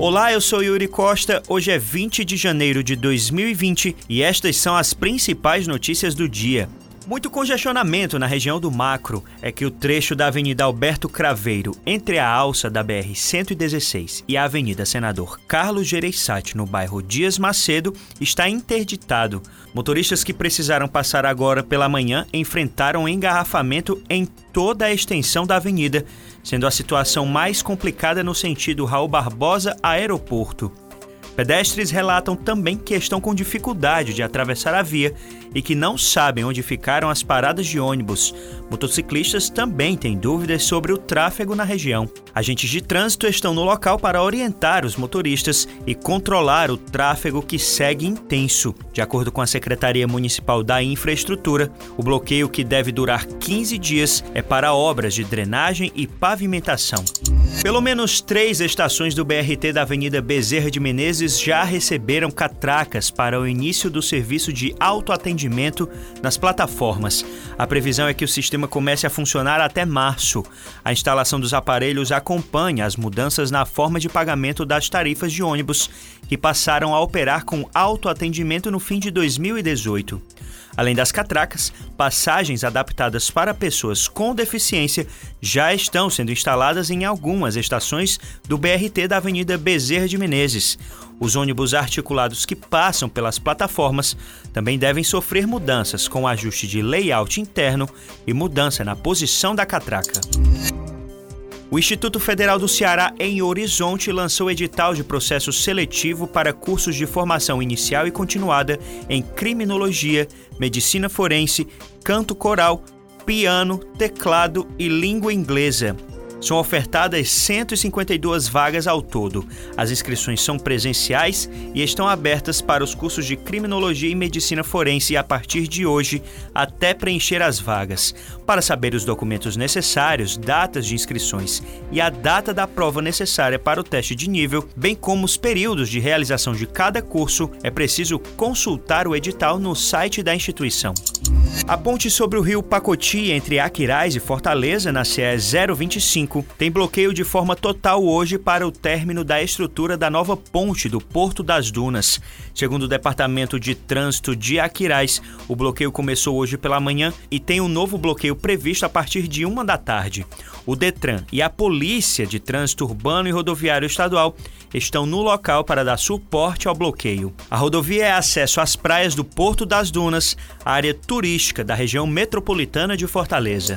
Olá, eu sou Yuri Costa. Hoje é 20 de janeiro de 2020 e estas são as principais notícias do dia. Muito congestionamento na região do Macro é que o trecho da Avenida Alberto Craveiro, entre a alça da BR-116 e a Avenida Senador Carlos Gereissati, no bairro Dias Macedo, está interditado. Motoristas que precisaram passar agora pela manhã enfrentaram engarrafamento em toda a extensão da avenida, sendo a situação mais complicada no sentido Raul Barbosa Aeroporto. Pedestres relatam também que estão com dificuldade de atravessar a via e que não sabem onde ficaram as paradas de ônibus. Motociclistas também têm dúvidas sobre o tráfego na região. Agentes de trânsito estão no local para orientar os motoristas e controlar o tráfego que segue intenso. De acordo com a Secretaria Municipal da Infraestrutura, o bloqueio, que deve durar 15 dias, é para obras de drenagem e pavimentação. Pelo menos três estações do BRT da Avenida Bezerra de Menezes já receberam catracas para o início do serviço de autoatendimento nas plataformas. A previsão é que o sistema comece a funcionar até março. A instalação dos aparelhos acompanha as mudanças na forma de pagamento das tarifas de ônibus, que passaram a operar com autoatendimento no fim de 2018. Além das catracas, passagens adaptadas para pessoas com deficiência já estão sendo instaladas em algumas estações do BRT da Avenida Bezerra de Menezes. Os ônibus articulados que passam pelas plataformas também devem sofrer mudanças com ajuste de layout interno e mudança na posição da catraca. O Instituto Federal do Ceará, em Horizonte, lançou edital de processo seletivo para cursos de formação inicial e continuada em criminologia, medicina forense, canto coral, piano, teclado e língua inglesa. São ofertadas 152 vagas ao todo. As inscrições são presenciais e estão abertas para os cursos de Criminologia e Medicina Forense a partir de hoje até preencher as vagas. Para saber os documentos necessários, datas de inscrições e a data da prova necessária para o teste de nível, bem como os períodos de realização de cada curso, é preciso consultar o edital no site da instituição. A ponte sobre o rio Pacoti entre Aquiraz e Fortaleza, na CE 025, tem bloqueio de forma total hoje para o término da estrutura da nova ponte do Porto das Dunas. Segundo o Departamento de Trânsito de Aquiraz, o bloqueio começou hoje pela manhã e tem um novo bloqueio previsto a partir de uma da tarde. O Detran e a Polícia de Trânsito Urbano e Rodoviário Estadual estão no local para dar suporte ao bloqueio. A rodovia é acesso às praias do Porto das Dunas, área turística da região metropolitana de Fortaleza.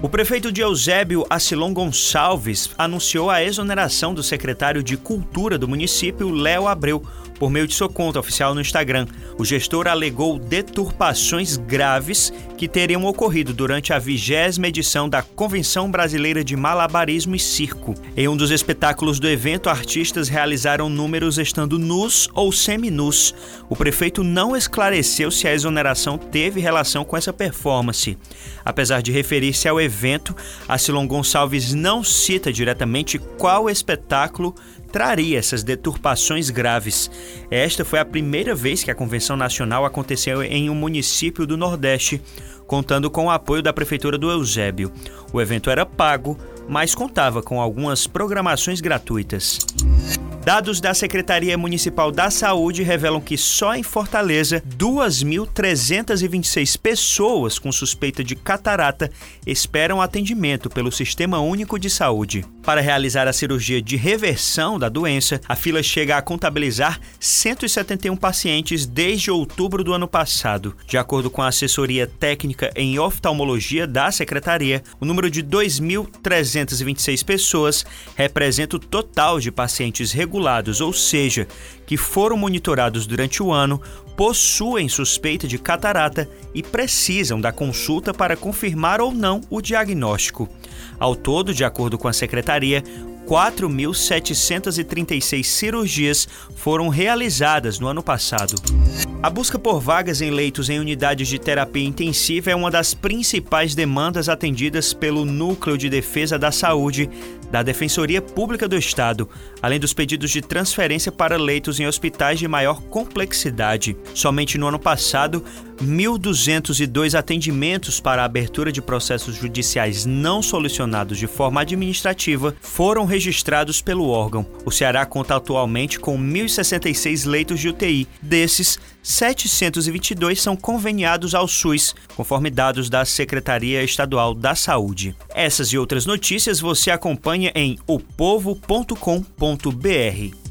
O prefeito de Eusébio Acilon Gonçalves anunciou a exoneração do secretário de Cultura do município, Léo Abreu, por meio de sua conta oficial no Instagram. O gestor alegou deturpações graves que teriam ocorrido durante a vigésima edição da Convenção Brasileira de Malabarismo e Circo. Em um dos espetáculos do evento, artistas realizaram números estando nus ou seminus. O prefeito não esclareceu se a exoneração teve relação com essa performance. Apesar de referir-se ao evento, Acilon Gonçalves não cita diretamente qual espetáculo traria essas deturpações graves. Esta foi a primeira vez que a convenção nacional aconteceu em um município do Nordeste, contando com o apoio da prefeitura do Eusébio. O evento era pago, mas contava com algumas programações gratuitas. Dados da Secretaria Municipal da Saúde revelam que só em Fortaleza, 2.326 pessoas com suspeita de catarata esperam atendimento pelo Sistema Único de Saúde. Para realizar a cirurgia de reversão da doença, a fila chega a contabilizar 171 pacientes desde outubro do ano passado. De acordo com a assessoria técnica em oftalmologia da Secretaria, o número de 2.326 pessoas representa o total de pacientes regulados, ou seja, que foram monitorados durante o ano, possuem suspeita de catarata e precisam da consulta para confirmar ou não o diagnóstico. Ao todo, de acordo com a secretaria, 4.736 cirurgias foram realizadas no ano passado. A busca por vagas em leitos em unidades de terapia intensiva é uma das principais demandas atendidas pelo Núcleo de Defesa da Saúde da Defensoria Pública do Estado, além dos pedidos de transferência para leitos em hospitais de maior complexidade. Somente no ano passado, 1.202 atendimentos para a abertura de processos judiciais não solucionados de forma administrativa foram registrados pelo órgão. O Ceará conta atualmente com 1.066 leitos de UTI. Desses, 722 são conveniados ao SUS, conforme dados da Secretaria Estadual da Saúde. Essas e outras notícias você acompanha em opovo.com.br.